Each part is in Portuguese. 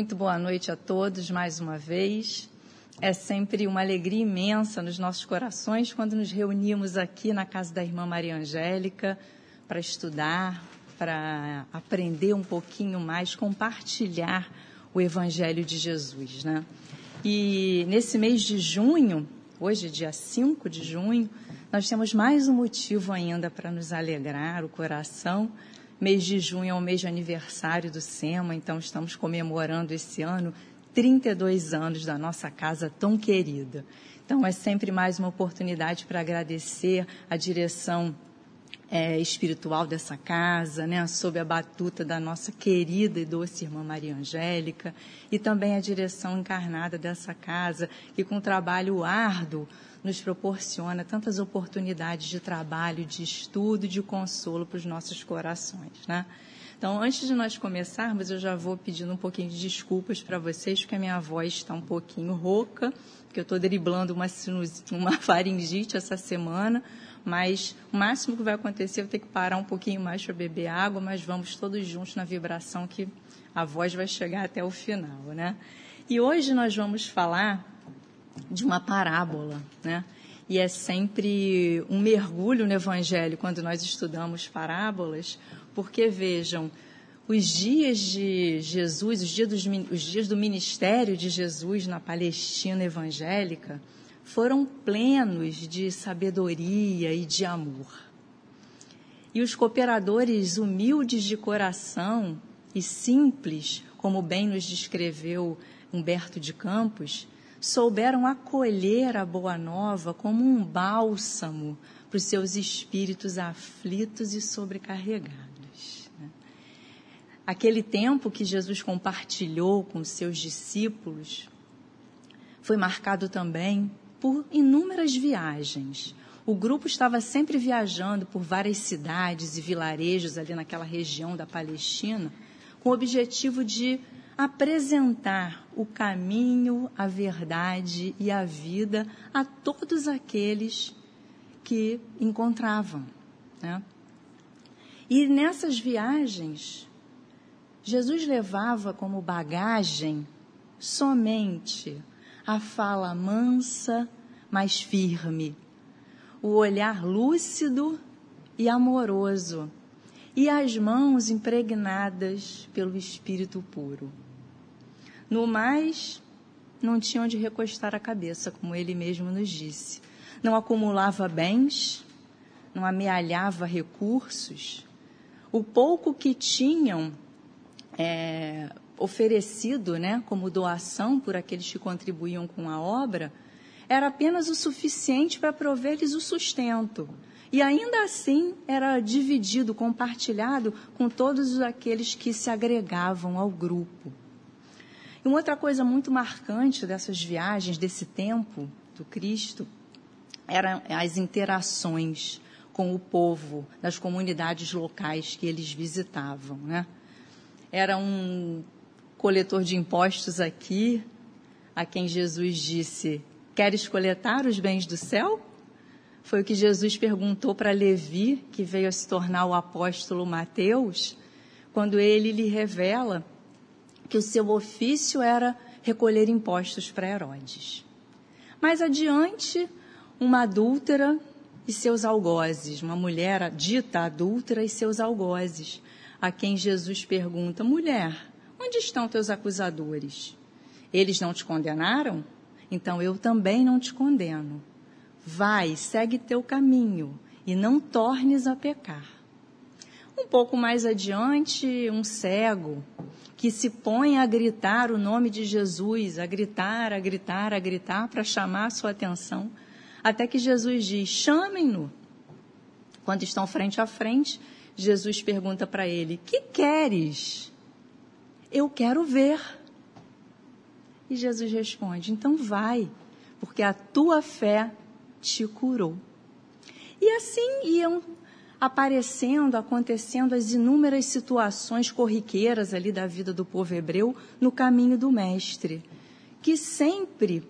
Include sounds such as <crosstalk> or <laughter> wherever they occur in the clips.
Muito boa noite a todos mais uma vez. É sempre uma alegria imensa nos nossos corações quando nos reunimos aqui na casa da irmã Maria Angélica para estudar, para aprender um pouquinho mais, compartilhar o Evangelho de Jesus, né? E nesse mês de junho, hoje, dia 5 de junho, nós temos mais um motivo ainda para nos alegrar o coração. Mês de junho é o mês de aniversário do SEMA, então estamos comemorando esse ano 32 anos da nossa casa tão querida. Então é sempre mais uma oportunidade para agradecer a direção é, espiritual dessa casa, né, sob a batuta da nossa querida e doce irmã Maria Angélica, e também a direção encarnada dessa casa, que com trabalho árduo nos proporciona tantas oportunidades de trabalho, de estudo, de consolo para os nossos corações, né? Então, antes de nós começarmos, eu já vou pedindo um pouquinho de desculpas para vocês, porque a minha voz está um pouquinho rouca, porque eu estou driblando uma, uma <laughs> faringite essa semana, mas o máximo que vai acontecer eu ter que parar um pouquinho mais para beber água, mas vamos todos juntos na vibração que a voz vai chegar até o final, né? E hoje nós vamos falar de uma parábola, né? E é sempre um mergulho no Evangelho quando nós estudamos parábolas, porque vejam, os dias de Jesus, os dias, dos, os dias do ministério de Jesus na Palestina evangélica, foram plenos de sabedoria e de amor. E os cooperadores humildes de coração e simples, como bem nos descreveu Humberto de Campos, souberam acolher a Boa Nova como um bálsamo para os seus espíritos aflitos e sobrecarregados. Né? Aquele tempo que Jesus compartilhou com seus discípulos foi marcado também por inúmeras viagens. O grupo estava sempre viajando por várias cidades e vilarejos ali naquela região da Palestina, com o objetivo de apresentar o caminho, a verdade e a vida a todos aqueles que encontravam. Né? E nessas viagens, Jesus levava como bagagem somente a fala mansa, mas firme, o olhar lúcido e amoroso, e as mãos impregnadas pelo Espírito puro. No mais, não tinha onde recostar a cabeça, como ele mesmo nos disse. Não acumulava bens, não amealhava recursos. O pouco que tinham é, oferecido né, como doação por aqueles que contribuíam com a obra, era apenas o suficiente para prover-lhes o sustento. E ainda assim era dividido, compartilhado com todos aqueles que se agregavam ao grupo. E uma outra coisa muito marcante dessas viagens, desse tempo do Cristo, eram as interações com o povo das comunidades locais que eles visitavam. Né? Era um coletor de impostos aqui, a quem Jesus disse: Queres coletar os bens do céu? Foi o que Jesus perguntou para Levi, que veio a se tornar o apóstolo Mateus, quando ele lhe revela que o seu ofício era recolher impostos para Herodes. Mais adiante, uma adúltera e seus algozes, uma mulher dita adúltera e seus algozes, a quem Jesus pergunta: Mulher, Onde estão teus acusadores? Eles não te condenaram? Então eu também não te condeno. Vai, segue teu caminho e não tornes a pecar. Um pouco mais adiante, um cego que se põe a gritar o nome de Jesus, a gritar, a gritar, a gritar para chamar a sua atenção, até que Jesus diz: chamem-no. Quando estão frente a frente, Jesus pergunta para ele: Que queres? Eu quero ver. E Jesus responde: Então vai, porque a tua fé te curou. E assim iam aparecendo, acontecendo as inúmeras situações corriqueiras ali da vida do povo hebreu no caminho do Mestre, que sempre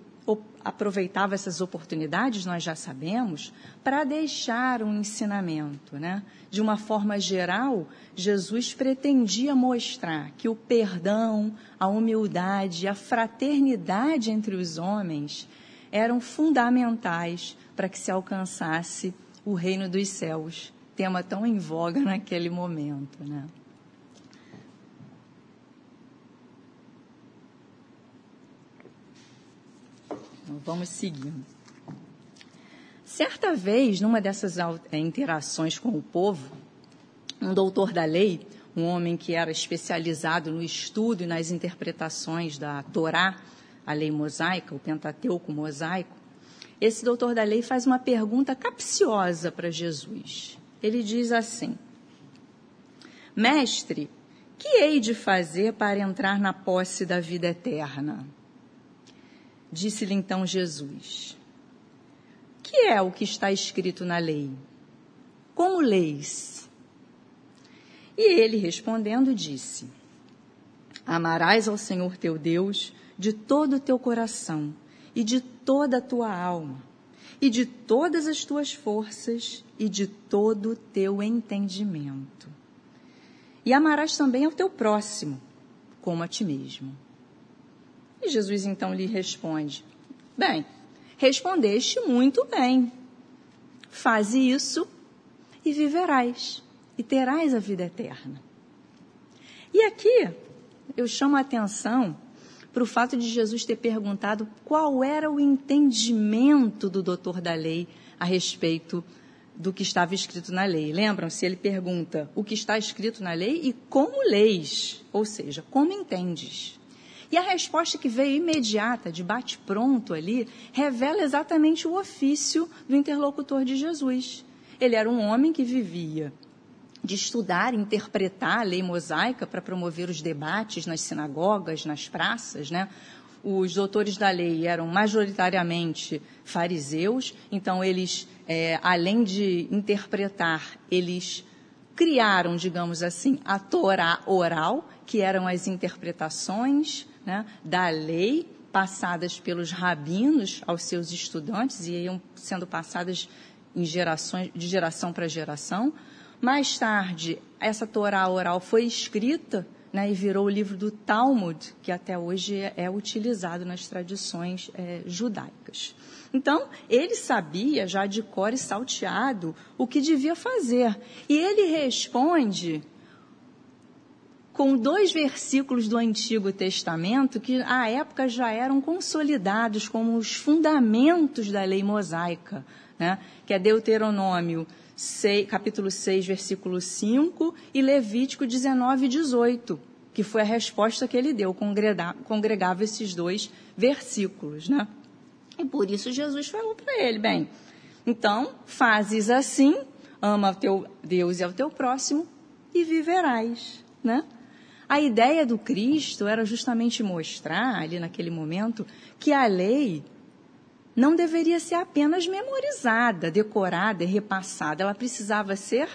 aproveitava essas oportunidades, nós já sabemos, para deixar um ensinamento. Né? De uma forma geral, Jesus pretendia mostrar que o perdão, a humildade, a fraternidade entre os homens eram fundamentais para que se alcançasse o reino dos céus, tema tão em voga naquele momento. Né? Então, vamos seguindo. Certa vez, numa dessas é, interações com o povo, um doutor da lei, um homem que era especializado no estudo e nas interpretações da Torá, a lei mosaica, o Pentateuco mosaico, esse doutor da lei faz uma pergunta capciosa para Jesus. Ele diz assim: Mestre, que hei de fazer para entrar na posse da vida eterna? Disse-lhe então Jesus: Que é o que está escrito na lei? Como leis? E ele respondendo disse: Amarás ao Senhor teu Deus de todo o teu coração e de toda a tua alma e de todas as tuas forças e de todo o teu entendimento. E amarás também ao teu próximo como a ti mesmo. E Jesus então lhe responde: Bem, respondeste muito bem. Faze isso e viverás, e terás a vida eterna. E aqui eu chamo a atenção para o fato de Jesus ter perguntado qual era o entendimento do doutor da lei a respeito do que estava escrito na lei. Lembram-se? Ele pergunta o que está escrito na lei e como leis, ou seja, como entendes. E a resposta que veio imediata, de bate-pronto ali, revela exatamente o ofício do interlocutor de Jesus. Ele era um homem que vivia de estudar, interpretar a lei mosaica para promover os debates nas sinagogas, nas praças, né? Os doutores da lei eram majoritariamente fariseus, então eles, é, além de interpretar, eles criaram, digamos assim, a Torá oral, que eram as interpretações né, da lei passadas pelos rabinos aos seus estudantes e iam sendo passadas em gerações, de geração para geração. Mais tarde, essa Torá oral foi escrita né, e virou o livro do Talmud, que até hoje é, utilizado nas tradições é, judaicas. Então, ele sabia já de cor e salteado o que devia fazer. E ele responde com dois versículos do Antigo Testamento que, à época, já eram consolidados como os fundamentos da lei mosaica, né? que é Deuteronômio 6, capítulo 6, versículo 5, e Levítico 19, 18, que foi a resposta que ele deu, congregava esses dois versículos, né? E por isso Jesus falou para ele, bem, então, fazes assim, ama teu Deus e ao teu próximo, e viverás, né? A ideia do Cristo era justamente mostrar, ali naquele momento, que a lei não deveria ser apenas memorizada, decorada e repassada, ela precisava ser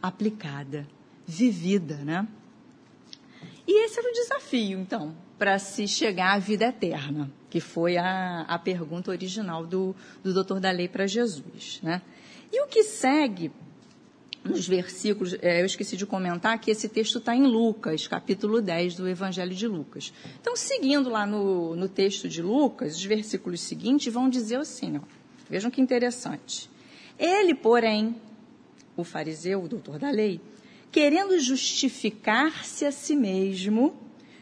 aplicada, vivida, né? E esse era o desafio, então, para se chegar à vida eterna, que foi a, a pergunta original do, do doutor da lei para Jesus, né? E o que segue nos versículos, é, eu esqueci de comentar que esse texto está em Lucas, capítulo 10 do Evangelho de Lucas. Então, seguindo lá no, no texto de Lucas, os versículos seguintes vão dizer assim, ó, vejam que interessante. Ele, porém, o fariseu, o doutor da lei, querendo justificar-se a si mesmo,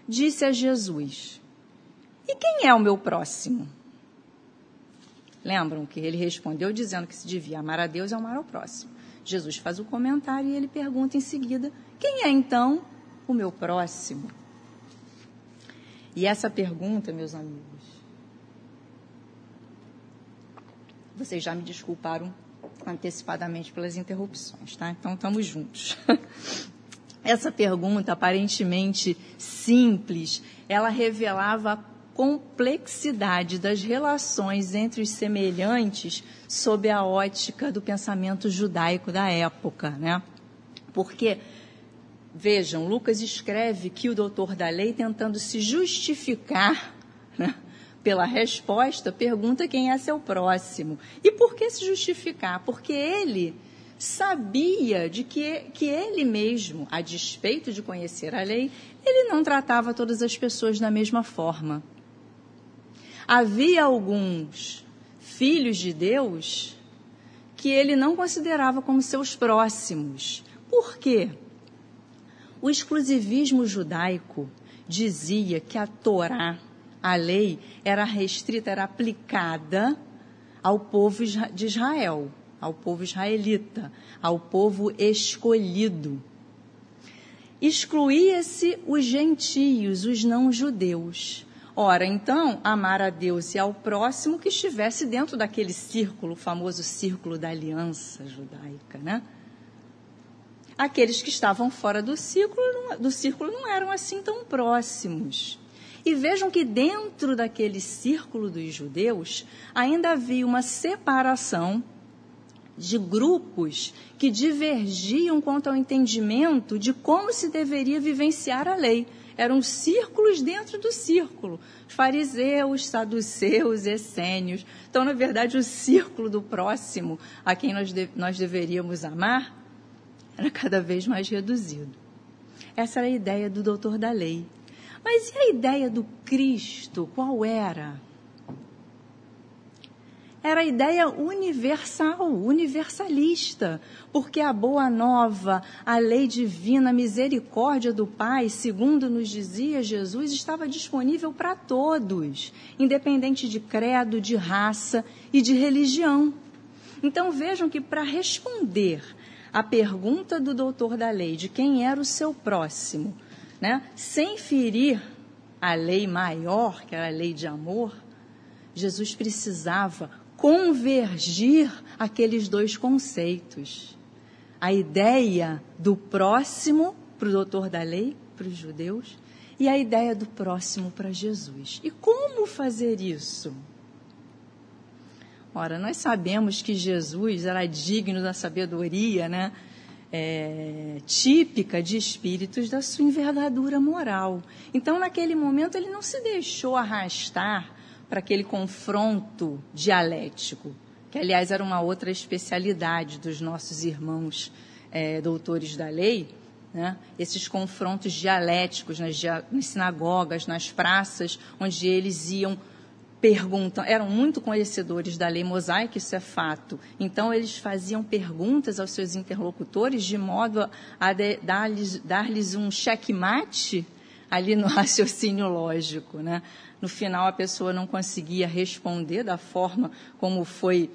disse a Jesus: E quem é o meu próximo? Lembram que ele respondeu dizendo que se devia amar a Deus e amar ao próximo. Jesus faz o comentário e ele pergunta em seguida: quem é então o meu próximo? E essa pergunta, meus amigos, vocês já me desculparam antecipadamente pelas interrupções, tá? Então estamos juntos. <laughs> Essa pergunta, aparentemente simples, ela revelava complexidade das relações entre os semelhantes sob a ótica do pensamento judaico da época, né? Porque vejam, Lucas escreve que o doutor da lei tentando se justificar, né, pela resposta, pergunta quem é seu próximo. E por que se justificar? Porque ele sabia de que, que ele mesmo, a despeito de conhecer a lei, ele não tratava todas as pessoas da mesma forma. Havia alguns filhos de Deus que ele não considerava como seus próximos. Por quê? O exclusivismo judaico dizia que a Torá, a lei, era restrita, era aplicada ao povo de Israel, ao povo israelita, ao povo escolhido. Excluía-se os gentios, os não-judeus. Ora, então, amar a Deus e ao próximo que estivesse dentro daquele círculo, o famoso círculo da aliança judaica, né? Aqueles que estavam fora do círculo, do círculo não eram assim tão próximos. E vejam que dentro daquele círculo dos judeus ainda havia uma separação de grupos que divergiam quanto ao entendimento de como se deveria vivenciar a lei. Eram círculos dentro do círculo. Fariseus, saduceus, essênios. Então, na verdade, o círculo do próximo a quem nós, de, nós deveríamos amar era cada vez mais reduzido. Essa era a ideia do doutor da lei. Mas e a ideia do Cristo? Qual era? Era a ideia universal, universalista, porque a boa nova, a lei divina, a misericórdia do Pai, segundo nos dizia Jesus, estava disponível para todos, independente de credo, de raça e de religião. Então vejam que para responder a pergunta do doutor da lei de quem era o seu próximo, né, sem ferir a lei maior, que era a lei de amor, Jesus precisava convergir aqueles dois conceitos. A ideia do próximo para o doutor da lei, para os judeus, e a ideia do próximo para Jesus. E como fazer isso? Ora, nós sabemos que Jesus era digno da sabedoria, né? É, típica de espíritos da sua envergadura moral. Então, naquele momento, ele não se deixou arrastar para aquele confronto dialético, que, aliás, era uma outra especialidade dos nossos irmãos é, doutores da lei, né? esses confrontos dialéticos nas, nas sinagogas, nas praças, onde eles iam perguntam, eram muito conhecedores da lei mosaica, isso é fato. Então, eles faziam perguntas aos seus interlocutores de modo a, a dar-lhes dar um checkmate ali no <laughs> raciocínio lógico. Né? No final, a pessoa não conseguia responder da forma como foi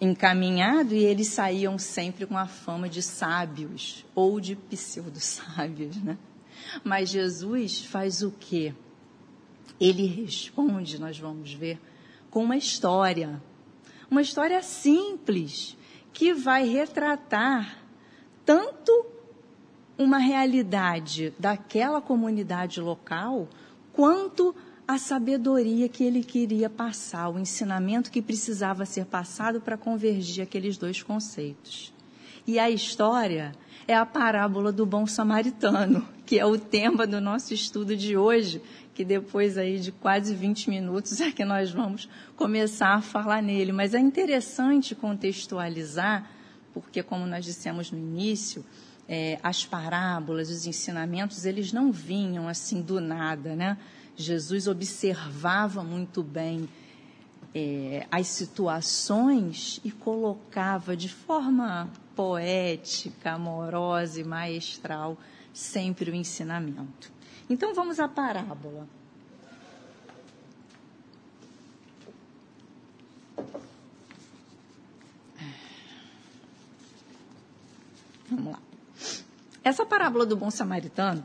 encaminhado e eles saíam sempre com a fama de sábios ou de pseudo-sábios. Né? Mas Jesus faz o quê? Ele responde, nós vamos ver, com uma história. Uma história simples que vai retratar tanto uma realidade daquela comunidade local, quanto a sabedoria que ele queria passar, o ensinamento que precisava ser passado para convergir aqueles dois conceitos. E a história é a parábola do bom samaritano, <laughs> que é o tema do nosso estudo de hoje, que depois aí de quase 20 minutos é que nós vamos começar a falar nele. Mas é interessante contextualizar, porque como nós dissemos no início, é, as parábolas, os ensinamentos, eles não vinham assim do nada, né? Jesus observava muito bem é, as situações e colocava de forma poética, amorosa e maestral sempre o ensinamento. Então vamos à parábola. Vamos lá. Essa parábola do bom samaritano,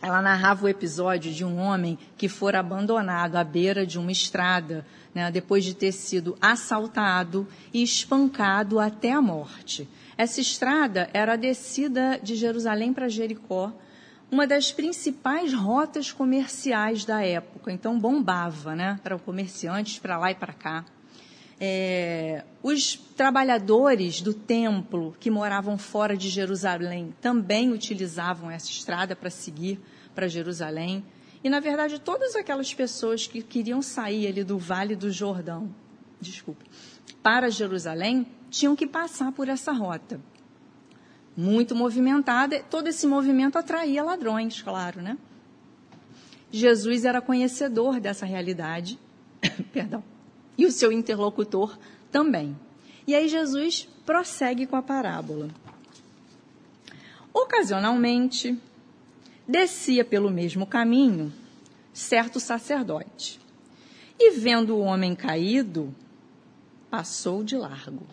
ela narrava o episódio de um homem que fora abandonado à beira de uma estrada, né, depois de ter sido assaltado e espancado até a morte. Essa estrada era a descida de Jerusalém para Jericó, uma das principais rotas comerciais da época. Então bombava, né? Para comerciantes para lá e para cá. É, os trabalhadores do templo que moravam fora de Jerusalém também utilizavam essa estrada para seguir para Jerusalém. E, na verdade, todas aquelas pessoas que queriam sair ali do Vale do Jordão, desculpa, para Jerusalém, tinham que passar por essa rota. Muito movimentada, todo esse movimento atraía ladrões, claro, né? Jesus era conhecedor dessa realidade, <coughs> perdão, e o seu interlocutor também. E aí Jesus prossegue com a parábola. Ocasionalmente, descia pelo mesmo caminho certo sacerdote. E vendo o homem caído, passou de largo.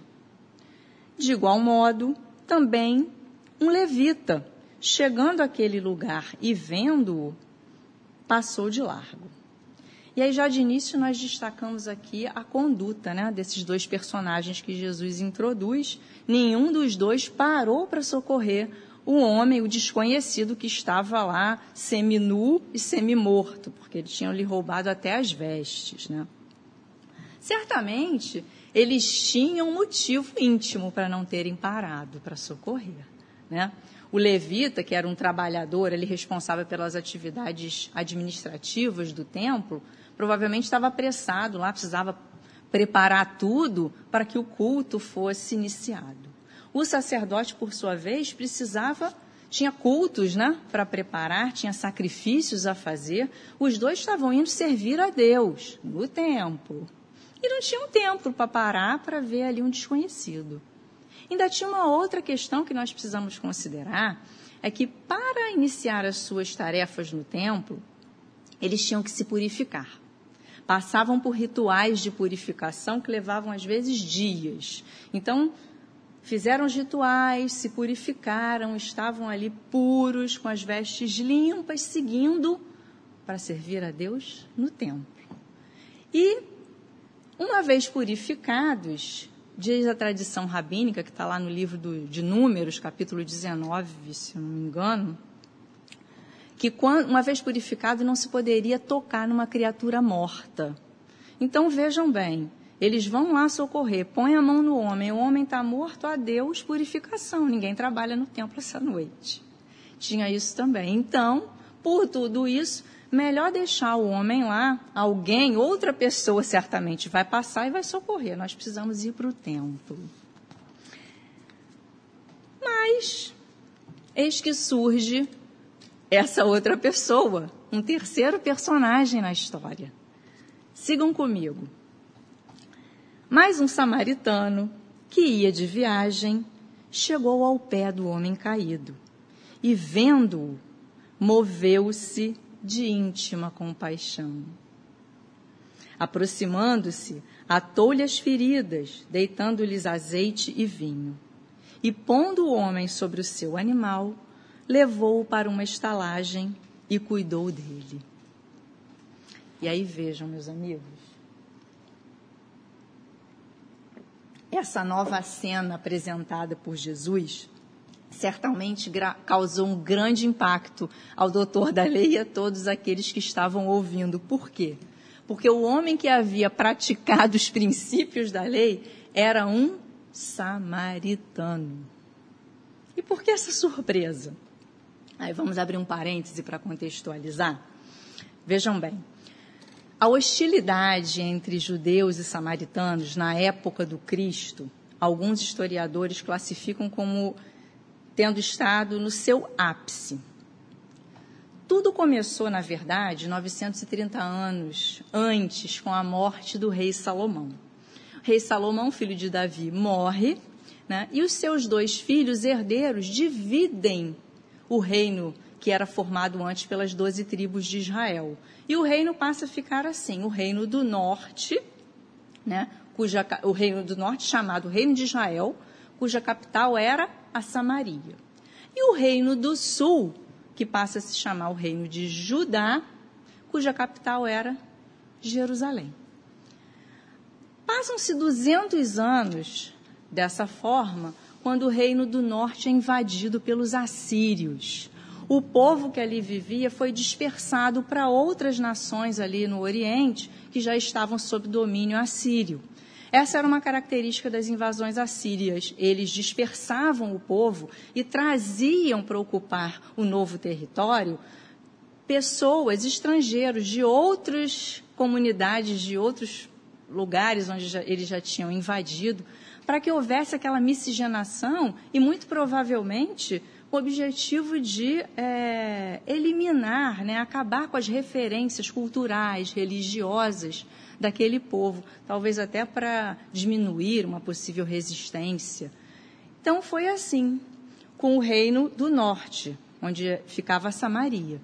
De igual modo, também um levita, chegando àquele lugar e vendo-o, passou de largo. E aí, já de início, nós destacamos aqui a conduta né, desses dois personagens que Jesus introduz. Nenhum dos dois parou para socorrer o homem, o desconhecido que estava lá, seminu e semimorto, porque eles tinham lhe roubado até as vestes. Né? Certamente, eles tinham motivo íntimo para não terem parado para socorrer. Né? O levita, que era um trabalhador, ele responsável pelas atividades administrativas do templo, provavelmente estava apressado lá, precisava preparar tudo para que o culto fosse iniciado. O sacerdote, por sua vez, precisava, tinha cultos né, para preparar, tinha sacrifícios a fazer. Os dois estavam indo servir a Deus no templo. E não tinham tempo para parar para ver ali um desconhecido. Ainda tinha uma outra questão que nós precisamos considerar, é que para iniciar as suas tarefas no templo, eles tinham que se purificar. Passavam por rituais de purificação que levavam às vezes dias. Então, Fizeram os rituais, se purificaram, estavam ali puros, com as vestes limpas, seguindo para servir a Deus no templo. E, uma vez purificados, diz a tradição rabínica, que está lá no livro do, de Números, capítulo 19, se não me engano, que uma vez purificado não se poderia tocar numa criatura morta. Então vejam bem, eles vão lá socorrer, põe a mão no homem, o homem está morto, a Deus, purificação. Ninguém trabalha no templo essa noite. Tinha isso também. Então, por tudo isso, melhor deixar o homem lá, alguém, outra pessoa certamente vai passar e vai socorrer. Nós precisamos ir para o templo. Mas, eis que surge essa outra pessoa, um terceiro personagem na história. Sigam comigo. Mas um samaritano, que ia de viagem, chegou ao pé do homem caído e, vendo-o, moveu-se de íntima compaixão. Aproximando-se, atou-lhe as feridas, deitando-lhes azeite e vinho. E pondo o homem sobre o seu animal, levou-o para uma estalagem e cuidou dele. E aí vejam, meus amigos, essa nova cena apresentada por Jesus certamente causou um grande impacto ao doutor da lei e a todos aqueles que estavam ouvindo. Por quê? Porque o homem que havia praticado os princípios da lei era um samaritano. E por que essa surpresa? Aí vamos abrir um parêntese para contextualizar. Vejam bem, a hostilidade entre judeus e samaritanos na época do Cristo, alguns historiadores classificam como tendo estado no seu ápice. Tudo começou, na verdade, 930 anos antes, com a morte do rei Salomão. O rei Salomão, filho de Davi, morre, né, e os seus dois filhos herdeiros dividem o reino que era formado antes pelas doze tribos de Israel. E o reino passa a ficar assim: o reino do norte, né, cuja, o reino do norte chamado Reino de Israel, cuja capital era a Samaria. E o reino do sul, que passa a se chamar o reino de Judá, cuja capital era Jerusalém. Passam-se 200 anos dessa forma, quando o reino do norte é invadido pelos assírios o povo que ali vivia foi dispersado para outras nações ali no Oriente que já estavam sob domínio assírio. Essa era uma característica das invasões assírias. Eles dispersavam o povo e traziam para ocupar o novo território pessoas, estrangeiros de outras comunidades, de outros lugares onde já, eles já tinham invadido, para que houvesse aquela miscigenação e, muito provavelmente, o objetivo de é, eliminar, né, acabar com as referências culturais, religiosas daquele povo, talvez até para diminuir uma possível resistência. Então foi assim com o reino do norte, onde ficava Samaria.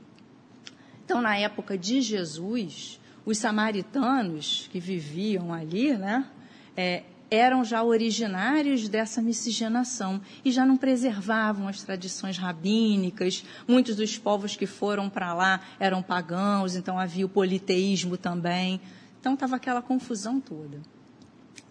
Então, na época de Jesus, os samaritanos que viviam ali, né, é, eram já originários dessa miscigenação e já não preservavam as tradições rabínicas. Muitos dos povos que foram para lá eram pagãos, então havia o politeísmo também. Então estava aquela confusão toda.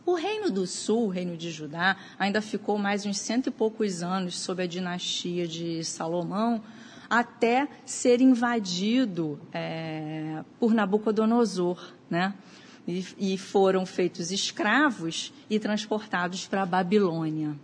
O reino do sul, o reino de Judá, ainda ficou mais uns cento e poucos anos sob a dinastia de Salomão, até ser invadido é, por Nabucodonosor, né? E, e foram feitos escravos e transportados para a Babilônia.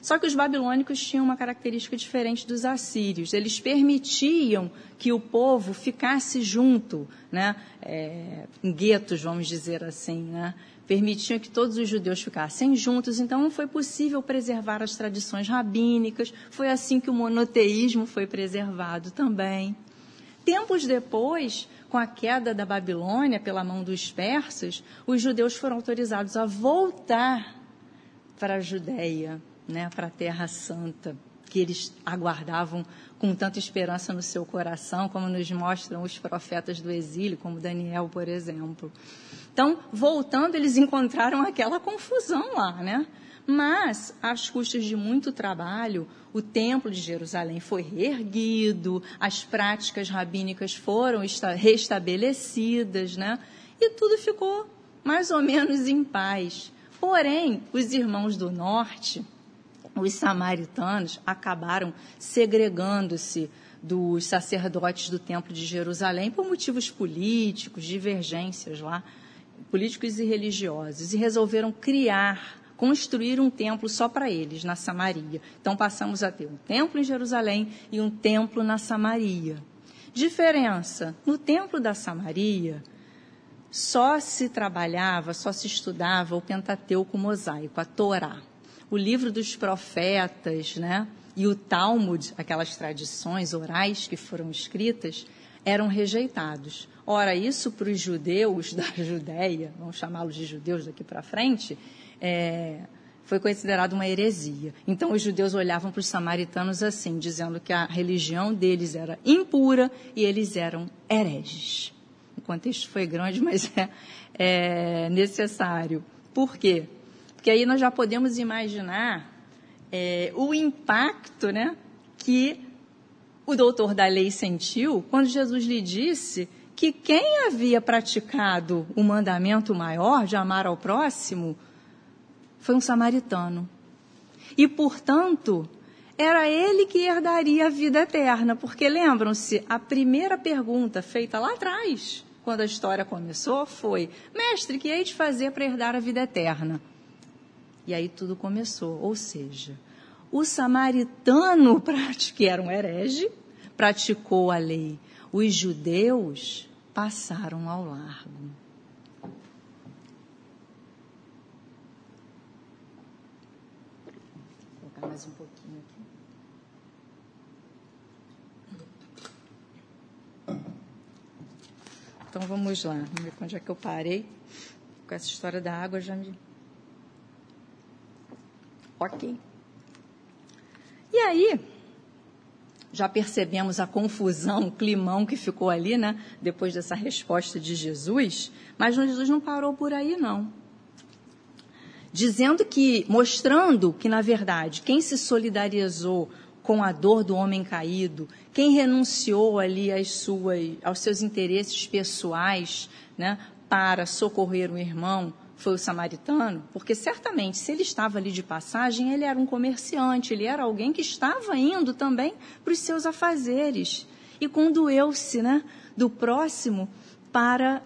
Só que os babilônicos tinham uma característica diferente dos assírios. Eles permitiam que o povo ficasse junto, né? É, em guetos, vamos dizer assim, né? permitiam que todos os judeus ficassem juntos, então foi possível preservar as tradições rabínicas. Foi assim que o monoteísmo foi preservado também. Tempos depois, com a queda da Babilônia pela mão dos persas, os judeus foram autorizados a voltar para a Judéia, né, para a Terra Santa, que eles aguardavam com tanta esperança no seu coração, como nos mostram os profetas do exílio, como Daniel, por exemplo. Então, voltando, eles encontraram aquela confusão lá, né? Mas, às custas de muito trabalho, o Templo de Jerusalém foi reerguido, as práticas rabínicas foram restabelecidas, né? E tudo ficou mais ou menos em paz. Porém, os irmãos do norte, os samaritanos, acabaram segregando-se dos sacerdotes do Templo de Jerusalém por motivos políticos, divergências lá políticos e religiosos, e resolveram criar, construir um templo só para eles, na Samaria. Então passamos a ter um templo em Jerusalém e um templo na Samaria. Diferença: no templo da Samaria, só se trabalhava, só se estudava o Pentateuco mosaico, a Torá. O livro dos profetas, né? E o Talmud, aquelas tradições orais que foram escritas, eram rejeitados. Ora, isso para os judeus da Judéia, vamos chamá-los de judeus daqui para frente, é, foi considerado uma heresia. Então, os judeus olhavam para os samaritanos assim, dizendo que a religião deles era impura e eles eram hereges. O contexto foi grande, <laughs> mas é, é necessário. Por quê? Porque aí nós já podemos imaginar é, o impacto né, que o doutor da lei sentiu quando Jesus lhe disse que quem havia praticado o mandamento maior de amar ao próximo foi um samaritano. E, portanto, era ele que herdaria a vida eterna, porque lembram-se, a primeira pergunta feita lá atrás, quando a história começou, foi: Mestre, que hei de fazer para herdar a vida eterna? E aí tudo começou, ou seja, o samaritano, <laughs> que era um herege, praticou a lei. Os judeus passaram ao largo. Colocar mais um pouquinho aqui. Então vamos lá, vamos ver onde é que eu parei. Com essa história da água já me. Ok. E aí, já percebemos a confusão, o climão que ficou ali, né? Depois dessa resposta de Jesus. Mas Jesus não parou por aí, não. Dizendo que, mostrando que, na verdade, quem se solidarizou com a dor do homem caído, quem renunciou ali às suas, aos seus interesses pessoais, né, para socorrer o irmão, foi o samaritano, porque certamente, se ele estava ali de passagem, ele era um comerciante, ele era alguém que estava indo também para os seus afazeres. E condoeu-se né, do próximo para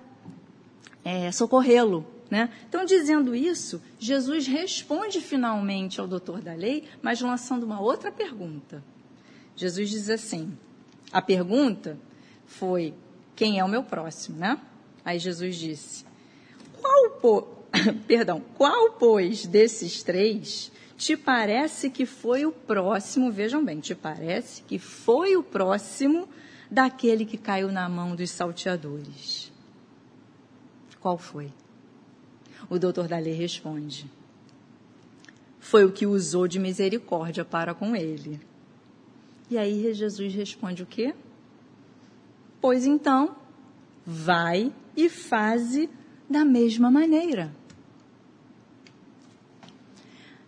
é, socorrê-lo. Né? Então, dizendo isso, Jesus responde finalmente ao doutor da lei, mas lançando uma outra pergunta. Jesus diz assim: a pergunta foi: quem é o meu próximo, né? Aí Jesus disse: qual, po... <coughs> Perdão, qual, pois, desses três te parece que foi o próximo? Vejam bem, te parece que foi o próximo daquele que caiu na mão dos salteadores? Qual foi? O doutor da lei responde: Foi o que usou de misericórdia para com ele. E aí Jesus responde o quê? Pois então, vai e faze da mesma maneira.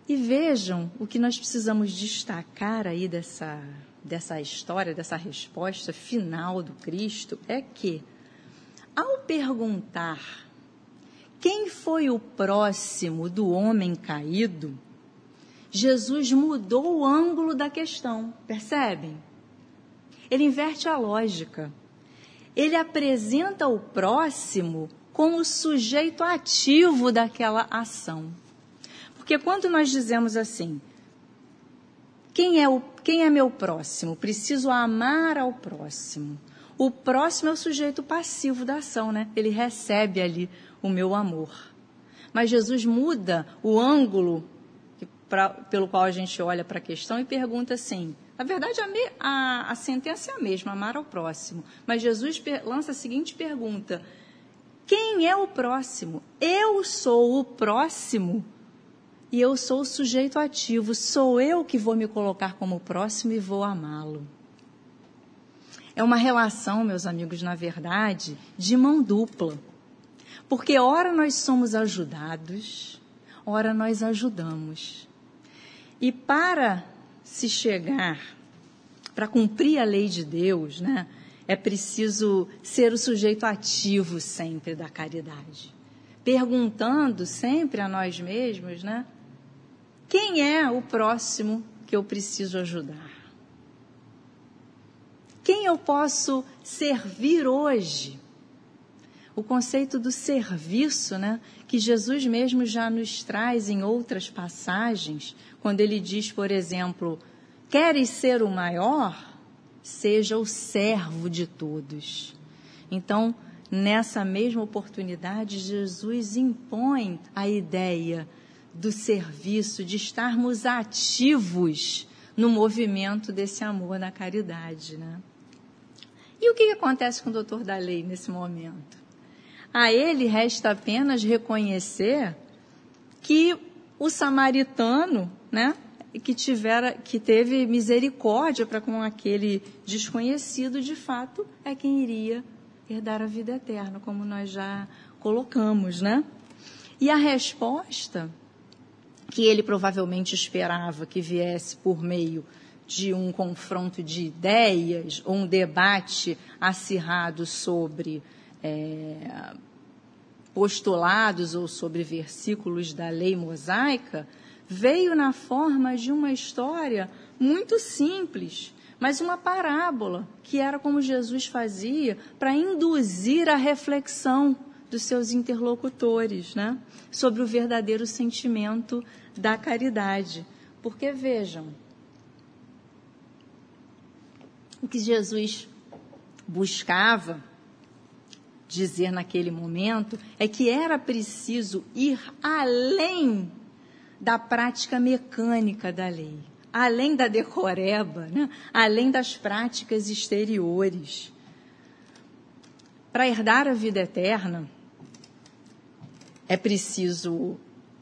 E vejam o que nós precisamos destacar aí dessa, dessa história, dessa resposta final do Cristo, é que, ao perguntar quem foi o próximo do homem caído, Jesus mudou o ângulo da questão, percebem? Ele inverte a lógica ele apresenta o próximo como sujeito ativo daquela ação. Porque quando nós dizemos assim, quem é, o, quem é meu próximo? Preciso amar ao próximo. O próximo é o sujeito passivo da ação, né? Ele recebe ali o meu amor. Mas Jesus muda o ângulo pra, pelo qual a gente olha para a questão e pergunta assim: na verdade, a, me, a, a, sentença é a mesma, amar ao próximo. Mas Jesus lança a seguinte pergunta: quem é o próximo? Eu sou o próximo e eu sou o sujeito ativo. Sou eu que vou me colocar como próximo e vou amá-lo. É uma relação, meus amigos, na verdade, de mão dupla. Porque ora nós somos ajudados, ora nós ajudamos. E para se chegar para cumprir a lei de Deus, né, é preciso ser o sujeito ativo sempre da caridade. Perguntando sempre a nós mesmos, né, quem é o próximo que eu preciso ajudar? Quem eu posso servir hoje? O conceito do serviço, né, que Jesus mesmo já nos traz em outras passagens, quando ele diz, por exemplo, queres ser o maior? Seja o servo de todos. Então, nessa mesma oportunidade, Jesus impõe a ideia do serviço, de estarmos ativos no movimento desse amor na caridade. Né? E o que acontece com o doutor da lei nesse momento? A ele resta apenas reconhecer que o samaritano né, que, tivera, que teve misericórdia para com aquele desconhecido, de fato, é quem iria herdar a vida eterna, como nós já colocamos, né? E a resposta que ele provavelmente esperava que viesse por meio de um confronto de ideias ou um debate acirrado sobre é, postulados ou sobre versículos da lei mosaica, veio na forma de uma história muito simples, mas uma parábola, que era como Jesus fazia para induzir a reflexão dos seus interlocutores, né? Sobre o verdadeiro sentimento da caridade. Porque vejam, o que Jesus buscava dizer naquele momento é que era preciso ir além da prática mecânica da lei, além da decoreba, né? além das práticas exteriores. Para herdar a vida eterna, é preciso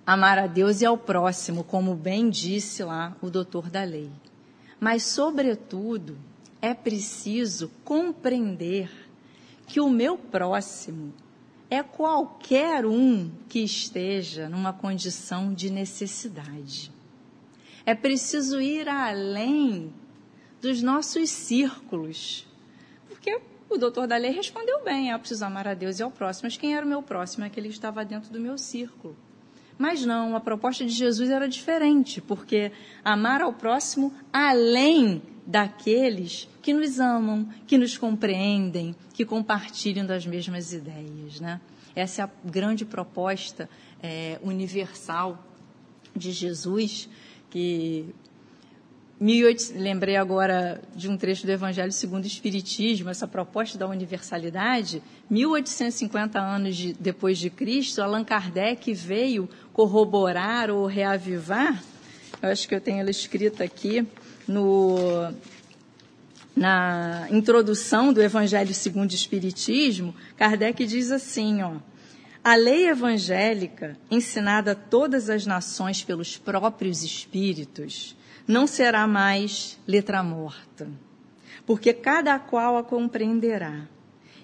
amar a Deus e ao próximo, como bem disse lá o doutor da lei. Mas, sobretudo, é preciso compreender que o meu próximo é qualquer um que esteja numa condição de necessidade. É preciso ir além dos nossos círculos. Porque o doutor da respondeu bem: eu preciso amar a Deus e ao próximo. Mas quem era o meu próximo? É aquele que estava dentro do meu círculo. Mas não, a proposta de Jesus era diferente, porque amar ao próximo além daqueles que nos amam, que nos compreendem, que compartilham das mesmas ideias. Né? Essa é a grande proposta é, universal de Jesus, que 18, lembrei agora de um trecho do Evangelho segundo o Espiritismo, essa proposta da universalidade. 1850 anos de, depois de Cristo, Allan Kardec veio corroborar ou reavivar. Eu acho que eu tenho ela escrita aqui no, na introdução do Evangelho segundo o Espiritismo. Kardec diz assim, ó. A lei evangélica, ensinada a todas as nações pelos próprios espíritos, não será mais letra morta, porque cada qual a compreenderá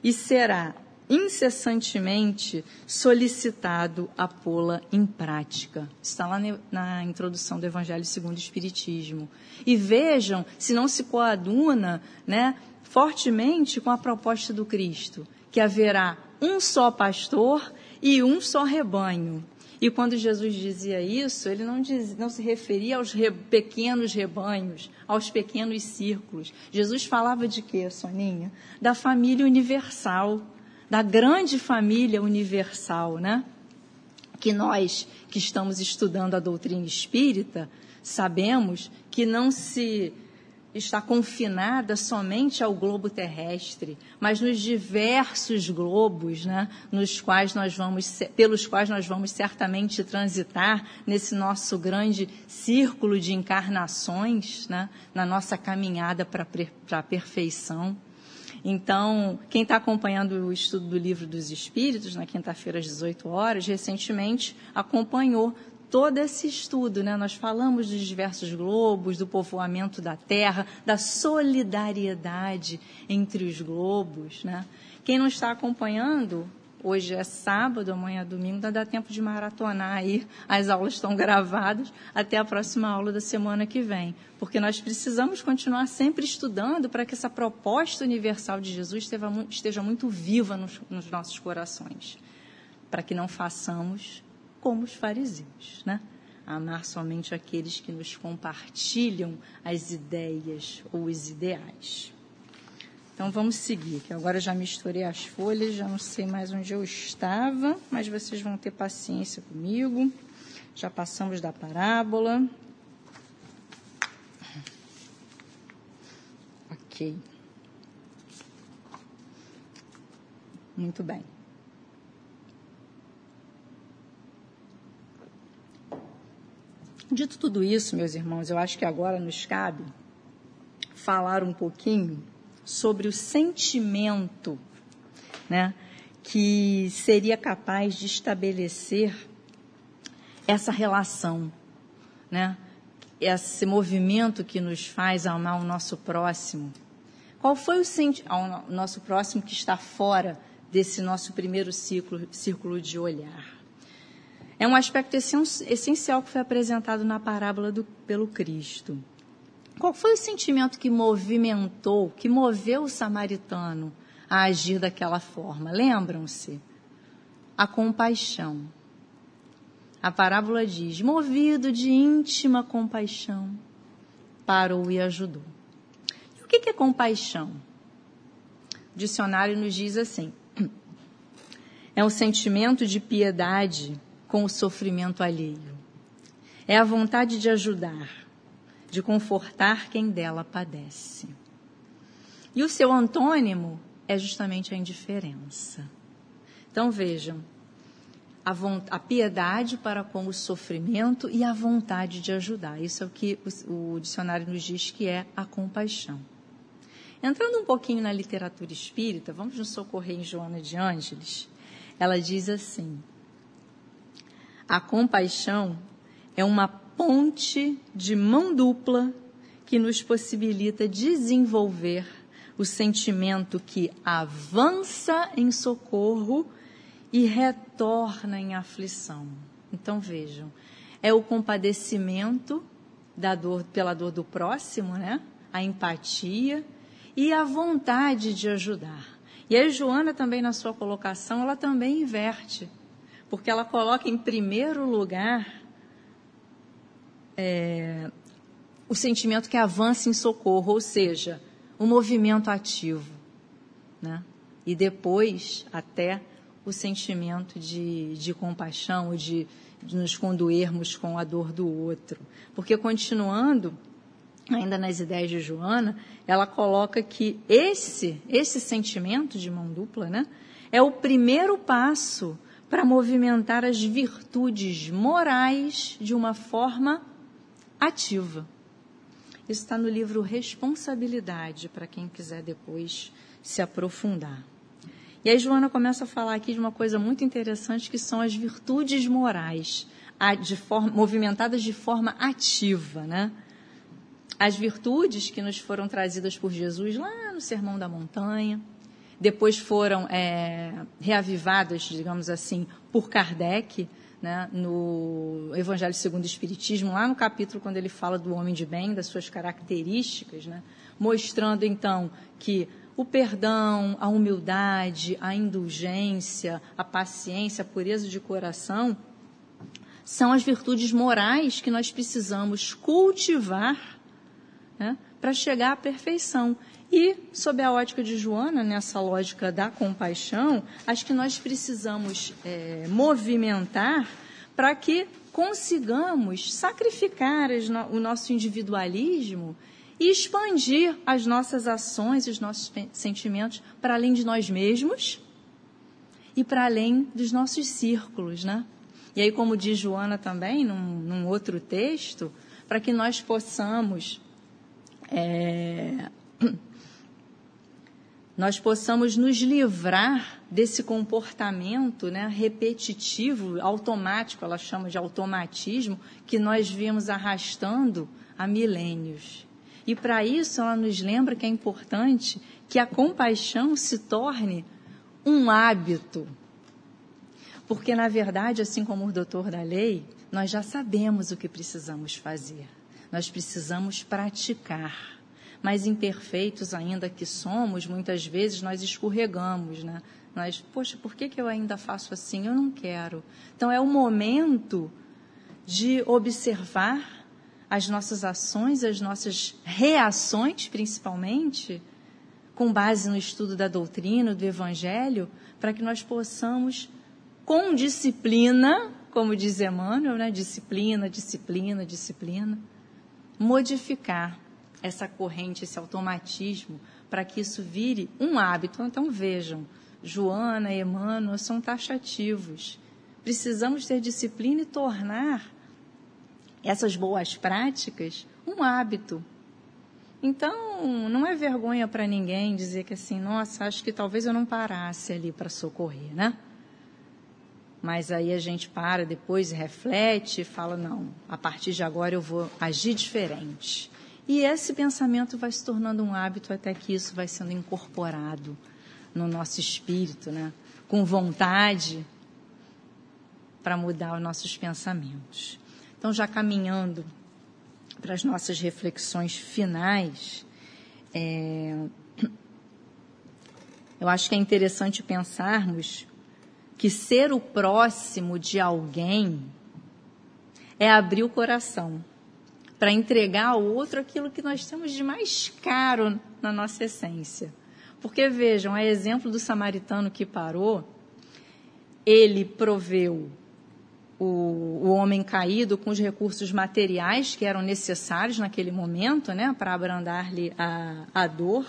e será incessantemente solicitado a pô-la em prática. Está lá na introdução do Evangelho segundo o Espiritismo. E vejam se não se coaduna né, fortemente com a proposta do Cristo, que haverá um só pastor e um só rebanho. E quando Jesus dizia isso, ele não, diz, não se referia aos re, pequenos rebanhos, aos pequenos círculos. Jesus falava de quê, Soninha? Da família universal, da grande família universal, né? Que nós que estamos estudando a doutrina espírita sabemos que não se está confinada somente ao globo terrestre, mas nos diversos globos, né, nos quais nós vamos, pelos quais nós vamos certamente transitar nesse nosso grande círculo de encarnações, né, na nossa caminhada para a perfeição. Então, quem está acompanhando o estudo do Livro dos Espíritos, na quinta-feira às 18 horas, recentemente acompanhou todo esse estudo, né? Nós falamos dos diversos globos, do povoamento da Terra, da solidariedade entre os globos, né? Quem não está acompanhando, hoje é sábado, amanhã é domingo, ainda dá tempo de maratonar aí, as aulas estão gravadas, até a próxima aula da semana que vem. Porque nós precisamos continuar sempre estudando para que essa proposta universal de Jesus esteja muito viva nos, nos nossos corações. Para que não façamos como os fariseus, né? Amar somente aqueles que nos compartilham as ideias ou os ideais. Então vamos seguir, que agora já misturei as folhas, já não sei mais onde eu estava, mas vocês vão ter paciência comigo. Já passamos da parábola. Ok. Muito bem. Dito tudo isso, meus irmãos, eu acho que agora nos cabe falar um pouquinho sobre o sentimento né, que seria capaz de estabelecer essa relação, né, esse movimento que nos faz amar o nosso próximo. Qual foi o sentimento nosso próximo que está fora desse nosso primeiro ciclo, círculo de olhar? É um aspecto essencial que foi apresentado na parábola do, pelo Cristo. Qual foi o sentimento que movimentou, que moveu o samaritano a agir daquela forma? Lembram-se? A compaixão. A parábola diz: movido de íntima compaixão, parou e ajudou. E o que é compaixão? O dicionário nos diz assim: <clears throat> é um sentimento de piedade com o sofrimento alheio. É a vontade de ajudar, de confortar quem dela padece. E o seu antônimo é justamente a indiferença. Então vejam, a, a, piedade para com o sofrimento e a vontade de ajudar. Isso é o que o, o dicionário nos diz que é a compaixão. Entrando um pouquinho na literatura espírita, vamos nos socorrer em Joana de Ângeles. Ela diz assim: a compaixão é uma ponte de mão dupla que nos possibilita desenvolver o sentimento que avança em socorro e retorna em aflição. Então vejam, é o compadecimento da dor pela dor do próximo, né? A empatia e a vontade de ajudar. E a Joana também na sua colocação, ela também inverte porque ela coloca em primeiro lugar é, o sentimento que avança em socorro, ou seja, o movimento ativo. Né? E depois, até o sentimento de, de compaixão, de, de nos condoermos com a dor do outro. Porque, continuando, ainda nas ideias de Joana, ela coloca que esse, esse sentimento de mão dupla, né, é o primeiro passo para movimentar as virtudes morais de uma forma ativa. Isso está no livro Responsabilidade, para quem quiser depois se aprofundar. E aí Joana começa a falar aqui de uma coisa muito interessante que são as virtudes morais, de forma, movimentadas de forma ativa, né? As virtudes que nos foram trazidas por Jesus lá no Sermão da Montanha, depois foram é, reavivadas, digamos assim, por Kardec, né, no Evangelho segundo o Espiritismo, lá no capítulo quando ele fala do homem de bem, das suas características, né, mostrando então que o perdão, a humildade, a indulgência, a paciência, a pureza de coração são as virtudes morais que nós precisamos cultivar né, para chegar à perfeição. E, sob a ótica de Joana, nessa lógica da compaixão, acho que nós precisamos é, movimentar para que consigamos sacrificar o nosso individualismo e expandir as nossas ações, os nossos sentimentos para além de nós mesmos e para além dos nossos círculos, né? E aí, como diz Joana também, num, num outro texto, para que nós possamos é, nós possamos nos livrar desse comportamento né, repetitivo, automático, ela chama de automatismo, que nós vimos arrastando há milênios. E para isso ela nos lembra que é importante que a compaixão se torne um hábito. Porque, na verdade, assim como o doutor da lei, nós já sabemos o que precisamos fazer. Nós precisamos praticar. Mas imperfeitos ainda que somos, muitas vezes nós escorregamos, né? Nós, poxa, por que, que eu ainda faço assim? Eu não quero. Então é o momento de observar as nossas ações, as nossas reações, principalmente, com base no estudo da doutrina, do Evangelho, para que nós possamos, com disciplina, como diz Emmanuel, né? disciplina, disciplina, disciplina, modificar essa corrente, esse automatismo, para que isso vire um hábito. Então vejam, Joana Emmanuel são taxativos. Precisamos ter disciplina e tornar essas boas práticas um hábito. Então, não é vergonha para ninguém dizer que assim, nossa, acho que talvez eu não parasse ali para socorrer, né? Mas aí a gente para depois, reflete fala, não, a partir de agora eu vou agir diferente. E esse pensamento vai se tornando um hábito até que isso vai sendo incorporado no nosso espírito, né? Com vontade para mudar os nossos pensamentos. Então, já caminhando para as nossas reflexões finais, é, eu acho que é interessante pensarmos que ser o próximo de alguém é abrir o coração para entregar ao outro aquilo que nós temos de mais caro na nossa essência. Porque vejam, a exemplo do samaritano que parou, ele proveu o, o homem caído com os recursos materiais que eram necessários naquele momento, né, para abrandar-lhe a, a dor,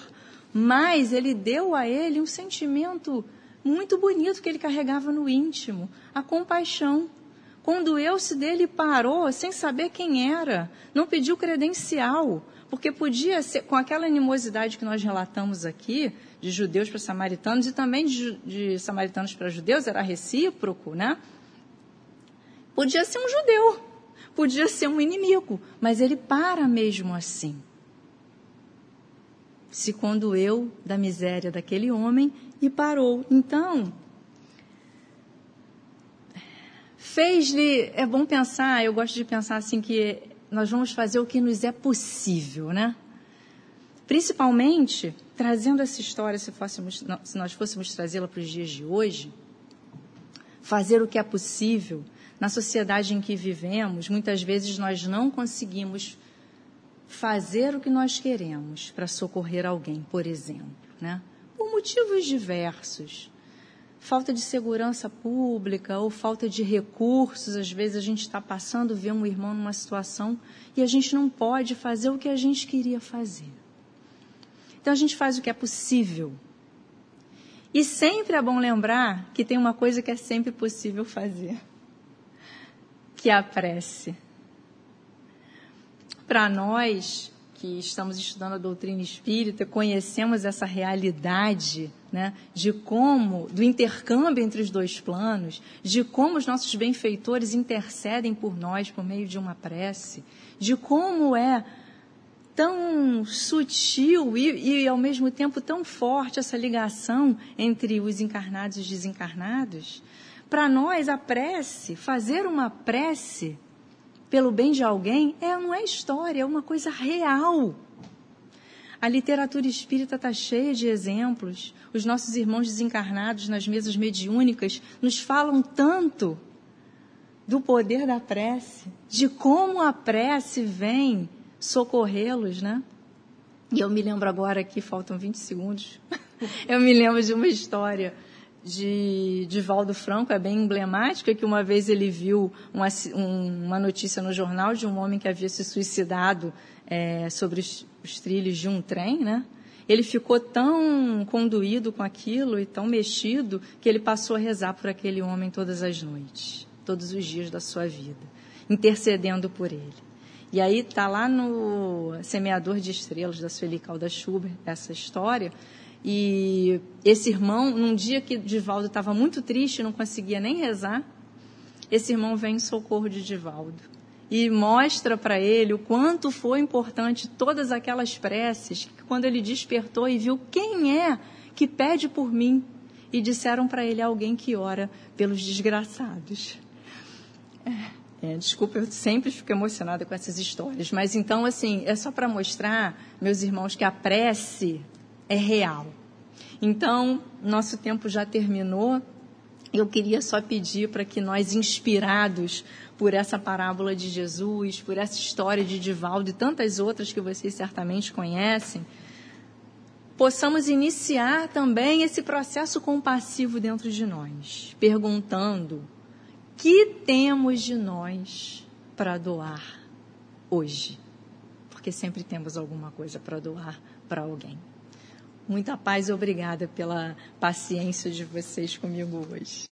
mas ele deu a ele um sentimento muito bonito que ele carregava no íntimo, a compaixão. Quando eu-se dele parou, sem saber quem era, não pediu credencial, porque podia ser, com aquela animosidade que nós relatamos aqui, de judeus para samaritanos e também de, de samaritanos para judeus, era recíproco, né? Podia ser um judeu, podia ser um inimigo, mas ele para mesmo assim. Se condoeu da miséria daquele homem e parou. Então, fez-lhe. É bom pensar, eu gosto de pensar assim, que nós vamos fazer o que nos é possível, né? Principalmente trazendo essa história, se, fôssemos, se nós fôssemos trazê-la para os dias de hoje, fazer o que é possível na sociedade em que vivemos, muitas vezes nós não conseguimos fazer o que nós queremos para socorrer alguém, por exemplo, né? Por motivos diversos. Falta de segurança pública ou falta de recursos. Às vezes a gente está passando, vê um irmão numa situação e a gente não pode fazer o que a gente queria fazer. Então a gente faz o que é possível. E sempre é bom lembrar que tem uma coisa que é sempre possível fazer, que é a prece. Para nós, que estamos estudando a doutrina espírita, conhecemos essa realidade né, de como, do intercâmbio entre os dois planos, de como os nossos benfeitores intercedem por nós por meio de uma prece, de como é tão sutil e, e ao mesmo tempo tão forte essa ligação entre os encarnados e os desencarnados. Para nós, a prece, fazer uma prece, pelo bem de alguém é, não é história, é uma coisa real. A literatura espírita está cheia de exemplos. Os nossos irmãos desencarnados nas mesas mediúnicas nos falam tanto do poder da prece, de como a prece vem socorrê-los, né? E eu me lembro agora aqui, faltam 20 segundos, <laughs> eu me lembro de uma história de, de Valdo Franco, é bem emblemática, que uma vez ele viu uma, uma notícia no jornal de um homem que havia se suicidado é, sobre os, os trilhos de um trem, né? Ele ficou tão conduído com aquilo e tão mexido que ele passou a rezar por aquele homem todas as noites, todos os dias da sua vida, intercedendo por ele. E aí está lá no Semeador de Estrelas da Sueli Calda Schubert essa história, e esse irmão, num dia que Divaldo estava muito triste, não conseguia nem rezar, esse irmão vem em socorro de Divaldo e mostra para ele o quanto foi importante todas aquelas preces, que quando ele despertou e viu quem é que pede por mim, e disseram para ele alguém que ora pelos desgraçados. É, é, desculpa, eu sempre fico emocionada com essas histórias, mas então, assim, é só para mostrar, meus irmãos, que a prece é real. Então, nosso tempo já terminou. Eu queria só pedir para que nós, inspirados por essa parábola de Jesus, por essa história de Divaldo e tantas outras que vocês certamente conhecem, possamos iniciar também esse processo compassivo dentro de nós, perguntando: que temos de nós para doar hoje? Porque sempre temos alguma coisa para doar para alguém. Muita paz e obrigada pela paciência de vocês comigo hoje.